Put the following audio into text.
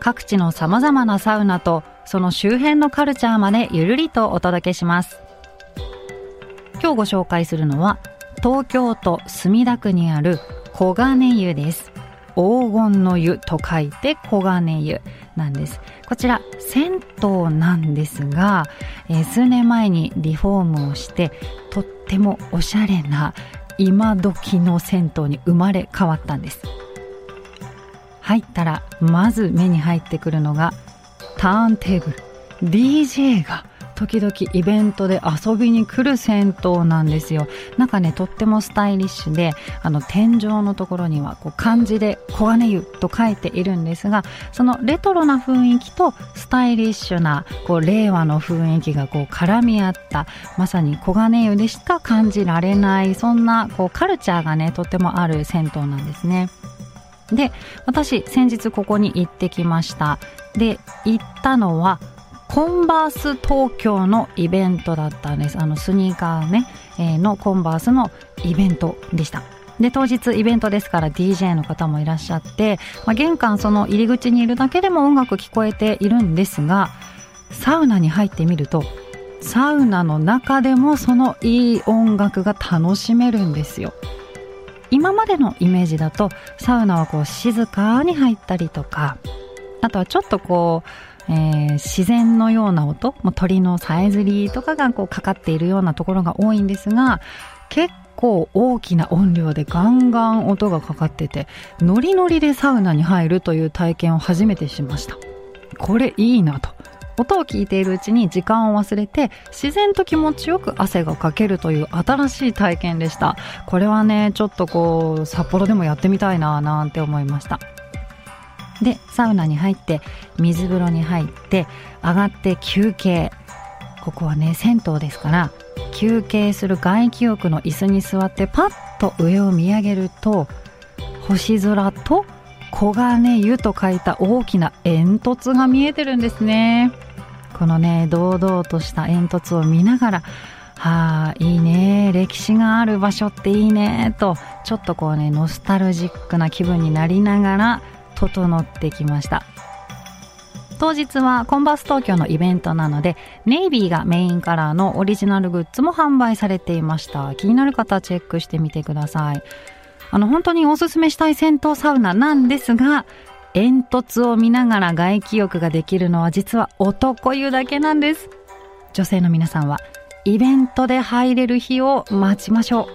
各地の様々なサウナとその周辺のカルチャーまでゆるりとお届けします。今日ご紹介するのは東京都墨田区にある黄金湯です。黄金の湯と書いて黄金湯なんです。こちら銭湯なんですが、えー、数年前にリフォームをしてとってもおしゃれな今時の銭湯に生まれ変わったんです。入ったらまず目に入ってくるのがターンテーブル DJ が時々イベントで遊びに来る銭湯なんですよなんかねとってもスタイリッシュであの天井のところにはこう漢字で「黄金湯」と書いているんですがそのレトロな雰囲気とスタイリッシュなこう令和の雰囲気がこう絡み合ったまさに黄金湯でしか感じられないそんなこうカルチャーがねとってもある銭湯なんですね。で、私、先日ここに行ってきました。で、行ったのは、コンバース東京のイベントだったんです。あの、スニーカーね、えー、のコンバースのイベントでした。で、当日イベントですから DJ の方もいらっしゃって、まあ、玄関その入り口にいるだけでも音楽聞こえているんですが、サウナに入ってみると、サウナの中でもそのいい音楽が楽しめるんですよ。今までのイメージだとサウナはこう静かに入ったりとかあとはちょっとこう、えー、自然のような音も鳥のさえずりとかがこうかかっているようなところが多いんですが結構大きな音量でガンガン音がかかっててノリノリでサウナに入るという体験を初めてしました。これいいなと。音を聞いているうちに時間を忘れて自然と気持ちよく汗がかけるという新しい体験でした。これはねちょっとこう札幌でもやってみたいななんて思いました。でサウナに入って水風呂に入って上がって休憩。ここはね銭湯ですから休憩する外気浴の椅子に座ってパッと上を見上げると星空と黄金湯と書いた大きな煙突が見えてるんですね。このね堂々とした煙突を見ながらはあいいね歴史がある場所っていいねとちょっとこうねノスタルジックな気分になりながら整ってきました。当日はコンバース東京のイベントなのでネイビーがメインカラーのオリジナルグッズも販売されていました。気になる方はチェックしてみてください。あの本当におすすめしたい銭湯サウナなんですが煙突を見ながら外気浴ができるのは実は男湯だけなんです。女性の皆さんはイベントで入れる日を待ちましょう。